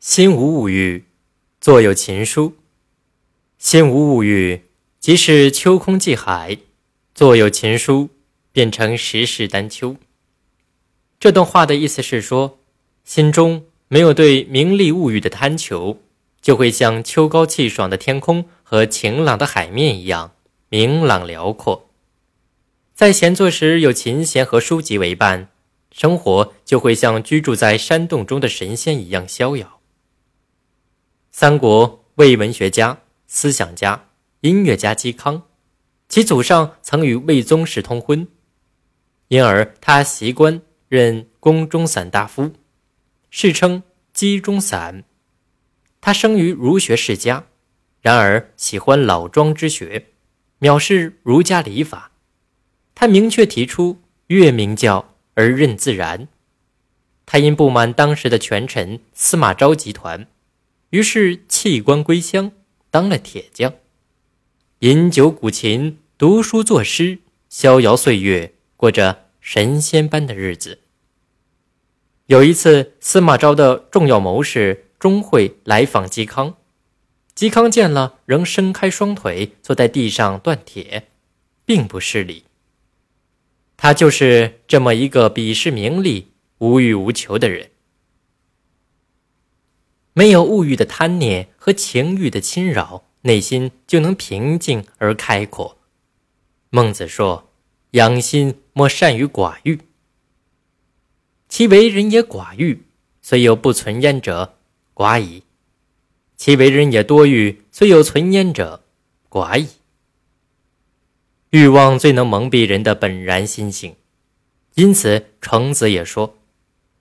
心无物欲，作有情书。心无物欲，即是秋空寂海；作有情书，变成十室丹丘。这段话的意思是说，心中没有对名利物欲的贪求，就会像秋高气爽的天空和晴朗的海面一样明朗辽阔。在闲坐时有琴弦和书籍为伴。生活就会像居住在山洞中的神仙一样逍遥。三国魏文学家、思想家、音乐家嵇康，其祖上曾与魏宗室通婚，因而他习官任宫中散大夫，世称嵇中散。他生于儒学世家，然而喜欢老庄之学，藐视儒家礼法。他明确提出月明教。而任自然。他因不满当时的权臣司马昭集团，于是弃官归乡，当了铁匠，饮酒鼓琴，读书作诗，逍遥岁月，过着神仙般的日子。有一次，司马昭的重要谋士钟会来访嵇康，嵇康见了，仍伸开双腿坐在地上锻铁，并不失礼。他就是这么一个鄙视名利、无欲无求的人，没有物欲的贪念和情欲的侵扰，内心就能平静而开阔。孟子说：“养心莫善于寡欲，其为人也寡欲，虽有不存焉者，寡矣；其为人也多欲，虽有存焉者，寡矣。”欲望最能蒙蔽人的本然心性，因此程子也说：“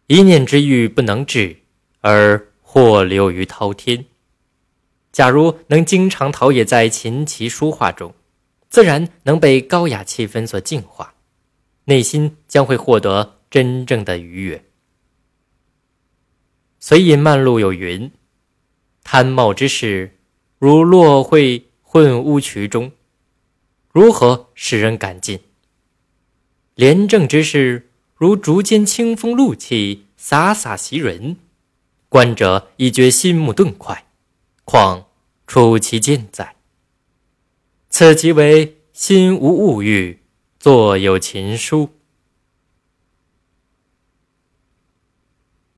一念之欲不能治，而祸流于滔天。”假如能经常陶冶在琴棋书画中，自然能被高雅气氛所净化，内心将会获得真正的愉悦。随隐漫路有云：“贪冒之事，如落会混乌渠中。”如何使人感尽？廉政之事，如竹间清风露气，洒洒袭人，观者已觉心目顿快，况出其近在？此即为心无物欲，坐有情书。